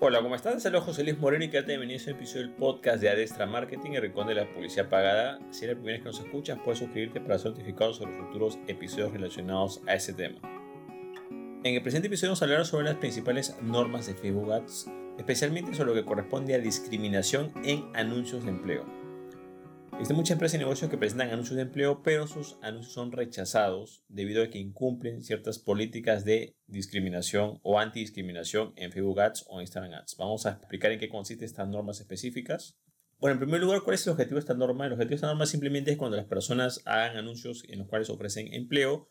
Hola, ¿cómo están? Saludos José Luis Moreno y que bienvenido a este episodio del podcast de Adestra Marketing, el rincón de la publicidad pagada. Si eres la primera vez que nos escuchas, puedes suscribirte para ser notificado sobre futuros episodios relacionados a ese tema. En el presente episodio vamos a hablar sobre las principales normas de Facebook Ads, especialmente sobre lo que corresponde a discriminación en anuncios de empleo. Existen muchas empresas y negocios que presentan anuncios de empleo, pero sus anuncios son rechazados debido a que incumplen ciertas políticas de discriminación o antidiscriminación en Facebook Ads o Instagram Ads. Vamos a explicar en qué consisten estas normas específicas. Bueno, en primer lugar, ¿cuál es el objetivo de esta norma? El objetivo de esta norma simplemente es cuando las personas hagan anuncios en los cuales ofrecen empleo,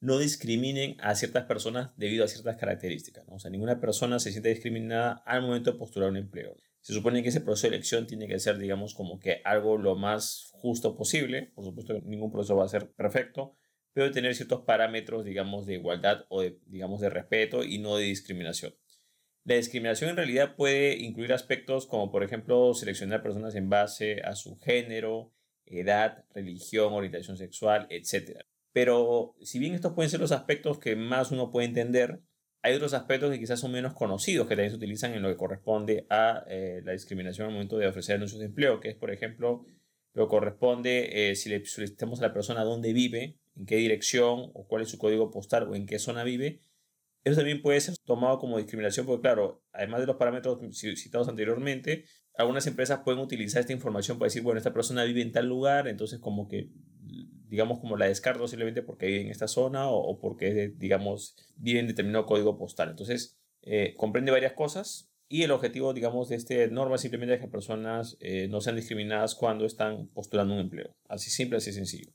no discriminen a ciertas personas debido a ciertas características. O sea, ninguna persona se siente discriminada al momento de postular un empleo. Se supone que ese proceso de elección tiene que ser, digamos, como que algo lo más justo posible. Por supuesto, ningún proceso va a ser perfecto, pero tener ciertos parámetros, digamos, de igualdad o, de, digamos, de respeto y no de discriminación. La discriminación en realidad puede incluir aspectos como, por ejemplo, seleccionar personas en base a su género, edad, religión, orientación sexual, etc. Pero si bien estos pueden ser los aspectos que más uno puede entender, hay otros aspectos que quizás son menos conocidos que también se utilizan en lo que corresponde a eh, la discriminación al momento de ofrecer anuncios de empleo, que es, por ejemplo, lo que corresponde eh, si le solicitamos a la persona dónde vive, en qué dirección o cuál es su código postal o en qué zona vive. Eso también puede ser tomado como discriminación porque, claro, además de los parámetros citados anteriormente, algunas empresas pueden utilizar esta información para decir, bueno, esta persona vive en tal lugar, entonces como que digamos, como la descarto simplemente porque vive en esta zona o, porque, digamos, vive en determinado código postal. Entonces, eh, comprende varias cosas y el objetivo, digamos, de esta norma simplemente es que personas eh, no sean discriminadas cuando están postulando un empleo. Así simple, así sencillo.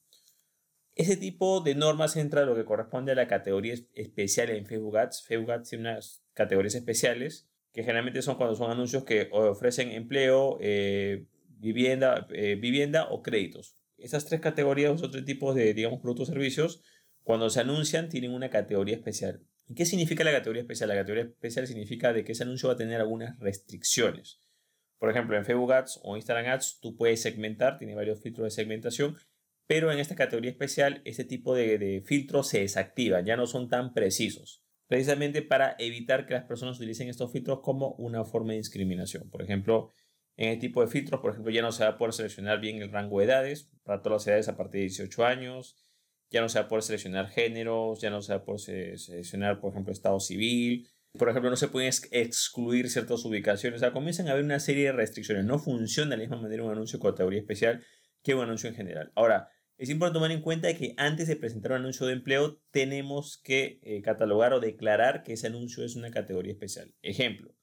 Ese tipo de normas entra a lo que corresponde a la categoría especial en Facebook Ads. Facebook Ads tiene unas categorías especiales que generalmente son cuando son anuncios que ofrecen empleo, eh, vivienda, vivienda o créditos. Esas tres categorías, otros tipos de, digamos, productos o servicios, cuando se anuncian, tienen una categoría especial. ¿Y qué significa la categoría especial? La categoría especial significa de que ese anuncio va a tener algunas restricciones. Por ejemplo, en Facebook Ads o Instagram Ads tú puedes segmentar, tiene varios filtros de segmentación, pero en esta categoría especial este tipo de, de filtros se desactivan, ya no son tan precisos, precisamente para evitar que las personas utilicen estos filtros como una forma de discriminación. Por ejemplo, en este tipo de filtros, por ejemplo, ya no se va a poder seleccionar bien el rango de edades para todas las edades a partir de 18 años, ya no se va a poder seleccionar géneros, ya no se va a poder seleccionar, por ejemplo, estado civil. Por ejemplo, no se pueden excluir ciertas ubicaciones. O sea, comienzan a haber una serie de restricciones. No funciona de la misma manera un anuncio con categoría especial que un anuncio en general. Ahora, es importante tomar en cuenta que antes de presentar un anuncio de empleo tenemos que eh, catalogar o declarar que ese anuncio es una categoría especial. Ejemplo,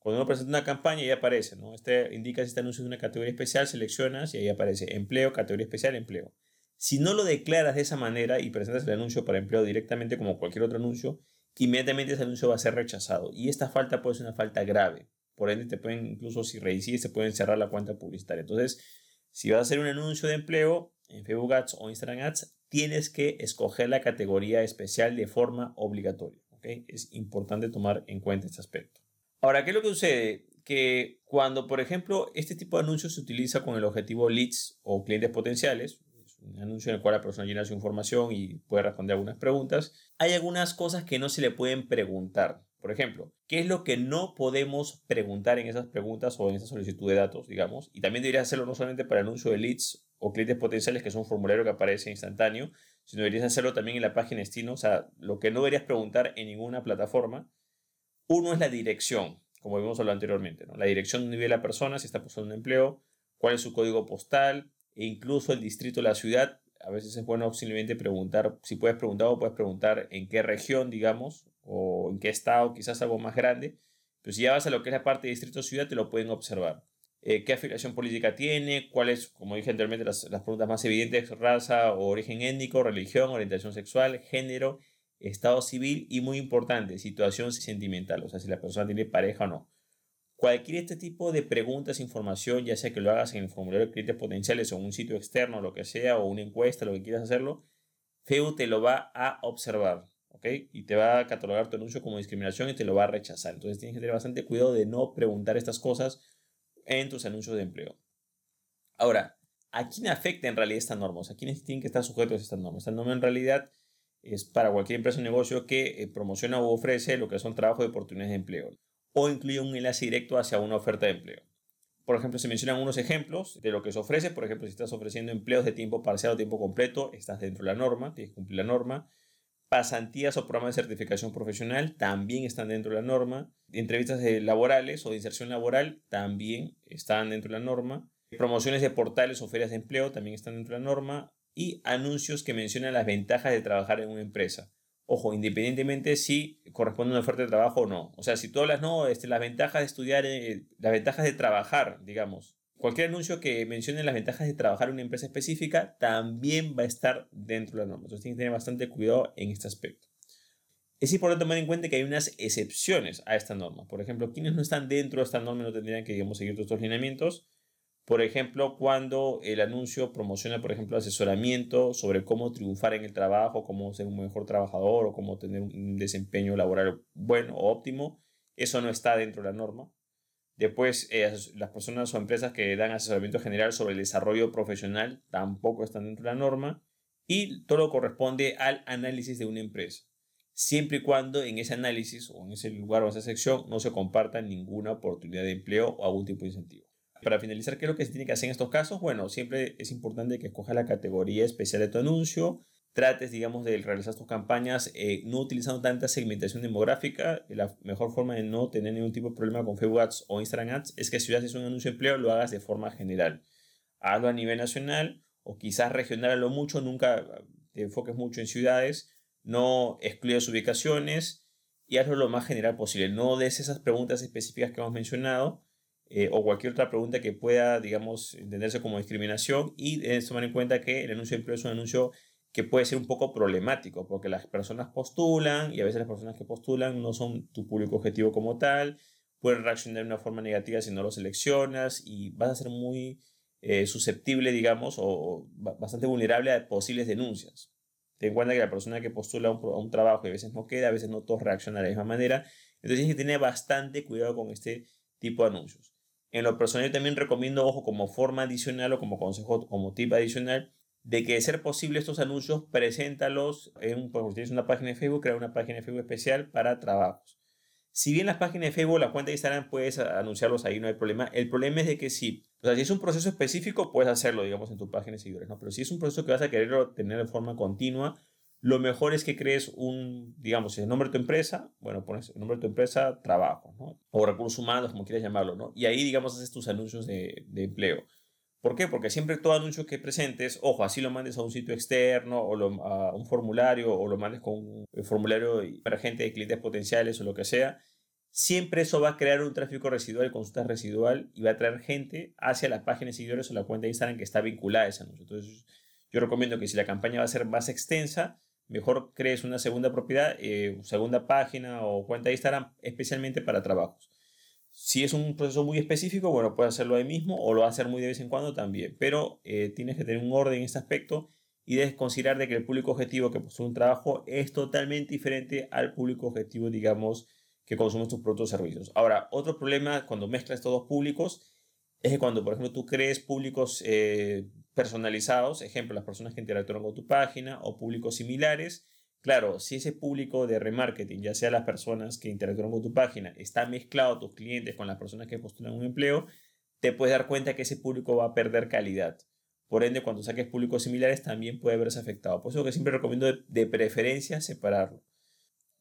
cuando uno presenta una campaña, ahí aparece, ¿no? Este indica si este anuncio es una categoría especial, seleccionas y ahí aparece empleo, categoría especial, empleo. Si no lo declaras de esa manera y presentas el anuncio para empleo directamente como cualquier otro anuncio, inmediatamente ese anuncio va a ser rechazado. Y esta falta puede ser una falta grave. Por ende, te pueden, incluso si reincides, se pueden cerrar la cuenta publicitaria. Entonces, si vas a hacer un anuncio de empleo en Facebook Ads o Instagram Ads, tienes que escoger la categoría especial de forma obligatoria. ¿okay? Es importante tomar en cuenta este aspecto. Ahora, ¿qué es lo que sucede? Que cuando, por ejemplo, este tipo de anuncios se utiliza con el objetivo leads o clientes potenciales, es un anuncio en el cual la persona llena su información y puede responder algunas preguntas, hay algunas cosas que no se le pueden preguntar. Por ejemplo, ¿qué es lo que no podemos preguntar en esas preguntas o en esa solicitud de datos, digamos? Y también deberías hacerlo no solamente para el anuncio de leads o clientes potenciales, que es un formulario que aparece instantáneo, sino deberías hacerlo también en la página destino. O sea, lo que no deberías preguntar en ninguna plataforma uno es la dirección, como habíamos hablado anteriormente, ¿no? la dirección donde vive la persona, si está posando un empleo, cuál es su código postal, e incluso el distrito la ciudad. A veces es bueno simplemente preguntar, si puedes preguntar o puedes preguntar en qué región, digamos, o en qué estado, quizás algo más grande. Pero si ya vas a lo que es la parte de distrito ciudad, te lo pueden observar. Eh, ¿Qué afiliación política tiene? ¿Cuáles, como dije anteriormente, las, las preguntas más evidentes? Raza o origen étnico, religión, orientación sexual, género estado civil y muy importante, situación sentimental, o sea, si la persona tiene pareja o no. Cualquier este tipo de preguntas, información, ya sea que lo hagas en el formulario de clientes potenciales o un sitio externo, lo que sea, o una encuesta, lo que quieras hacerlo, FEU te lo va a observar, ¿ok? Y te va a catalogar tu anuncio como discriminación y te lo va a rechazar. Entonces tienes que tener bastante cuidado de no preguntar estas cosas en tus anuncios de empleo. Ahora, ¿a quién afecta en realidad esta norma? O sea, ¿quiénes tienen que estar sujetos a esta norma? Esta norma en realidad es para cualquier empresa o negocio que eh, promociona o ofrece lo que son trabajos de oportunidades de empleo. o incluye un enlace directo hacia una oferta de empleo. Por ejemplo, se mencionan unos ejemplos de lo que se ofrece. Por ejemplo, si estás ofreciendo empleos de tiempo parcial o tiempo completo, estás dentro de la norma, tienes que cumplir la norma. Pasantías o programas de certificación profesional también están dentro de la norma. Entrevistas laborales o de inserción laboral también están dentro de la norma. Promociones de portales o ferias de empleo también están dentro de la norma. Y anuncios que mencionan las ventajas de trabajar en una empresa. Ojo, independientemente si corresponde a una oferta de trabajo o no. O sea, si tú hablas, no, este, las ventajas de estudiar, eh, las ventajas de trabajar, digamos. Cualquier anuncio que mencione las ventajas de trabajar en una empresa específica también va a estar dentro de la norma. Entonces tienes que tener bastante cuidado en este aspecto. Es importante tomar en cuenta que hay unas excepciones a esta norma. Por ejemplo, quienes no están dentro de esta norma no tendrían que digamos, seguir todos estos lineamientos. Por ejemplo, cuando el anuncio promociona, por ejemplo, asesoramiento sobre cómo triunfar en el trabajo, cómo ser un mejor trabajador o cómo tener un desempeño laboral bueno o óptimo, eso no está dentro de la norma. Después, eh, las personas o empresas que dan asesoramiento general sobre el desarrollo profesional tampoco están dentro de la norma. Y todo corresponde al análisis de una empresa. Siempre y cuando en ese análisis o en ese lugar o en esa sección no se comparta ninguna oportunidad de empleo o algún tipo de incentivo. Para finalizar, ¿qué es lo que se tiene que hacer en estos casos? Bueno, siempre es importante que escojas la categoría especial de tu anuncio, trates, digamos, de realizar tus campañas eh, no utilizando tanta segmentación demográfica. La mejor forma de no tener ningún tipo de problema con Facebook Ads o Instagram Ads es que si haces un anuncio de empleo, lo hagas de forma general. Hazlo a nivel nacional o quizás regional a lo mucho, nunca te enfoques mucho en ciudades, no excluyas ubicaciones y hazlo lo más general posible. No des esas preguntas específicas que hemos mencionado eh, o cualquier otra pregunta que pueda, digamos, entenderse como discriminación y debes tomar en cuenta que el anuncio de empleo es un anuncio que puede ser un poco problemático porque las personas postulan y a veces las personas que postulan no son tu público objetivo como tal, pueden reaccionar de una forma negativa si no lo seleccionas y vas a ser muy eh, susceptible, digamos, o, bastante vulnerable a posibles denuncias. Ten en cuenta que la persona que postula a un, un trabajo y a veces no queda, a veces no todos reaccionan de la misma manera, entonces tienes que tener bastante cuidado con este tipo de anuncios. En lo personal también recomiendo, ojo, como forma adicional o como consejo, como tip adicional, de que de ser posible estos anuncios, preséntalos en, por si una página de Facebook, crea una página de Facebook especial para trabajos. Si bien las páginas de Facebook, la cuenta de Instagram, puedes anunciarlos ahí, no hay problema. El problema es de que sí, o sea, si es un proceso específico, puedes hacerlo, digamos, en tu página de seguidores, ¿no? Pero si es un proceso que vas a querer tener de forma continua, lo mejor es que crees un, digamos, el nombre de tu empresa, bueno, pones el nombre de tu empresa, trabajo, ¿no? O recursos humanos, como quieras llamarlo, ¿no? Y ahí, digamos, haces tus anuncios de, de empleo. ¿Por qué? Porque siempre todo anuncio que presentes, ojo, así lo mandes a un sitio externo o a un formulario o lo mandes con un formulario para gente de clientes potenciales o lo que sea, siempre eso va a crear un tráfico residual, consulta residual y va a traer gente hacia la página de seguidores o la cuenta de Instagram que está vinculada a ese anuncio. Entonces, yo recomiendo que si la campaña va a ser más extensa, mejor crees una segunda propiedad, eh, segunda página o cuenta de Instagram especialmente para trabajos. Si es un proceso muy específico, bueno, puedes hacerlo ahí mismo o lo va a hacer muy de vez en cuando también, pero eh, tienes que tener un orden en este aspecto y debes considerar de que el público objetivo que posee un trabajo es totalmente diferente al público objetivo, digamos, que consume tus productos o servicios. Ahora, otro problema cuando mezclas estos dos públicos es que cuando, por ejemplo, tú crees públicos eh, personalizados, ejemplo, las personas que interactúan con tu página o públicos similares. Claro, si ese público de remarketing, ya sea las personas que interactúan con tu página, está mezclado tus clientes con las personas que postulan un empleo, te puedes dar cuenta que ese público va a perder calidad. Por ende, cuando saques públicos similares también puede verse afectado. Por eso que siempre recomiendo de, de preferencia separarlo.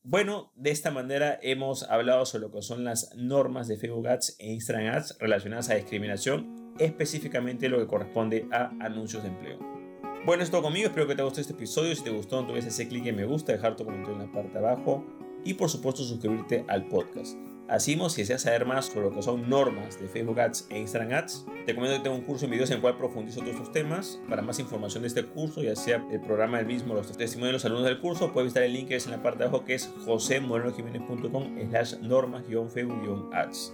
Bueno, de esta manera hemos hablado sobre lo que son las normas de Facebook Ads e Instagram Ads relacionadas a discriminación, específicamente lo que corresponde a anuncios de empleo. Bueno, es todo conmigo, espero que te gustado este episodio. Si te gustó, no olvides ese clic en me gusta, dejar tu comentario en la parte de abajo y por supuesto suscribirte al podcast. Así si deseas saber más sobre lo que son normas de Facebook Ads e Instagram Ads, te comento que tengo un curso en videos en el cual profundizo todos estos temas. Para más información de este curso, ya sea el programa del mismo, los testimonios de los alumnos del curso, puedes visitar el link que es en la parte de abajo que es josemorenojiménez.com slash normas-facebook-ads.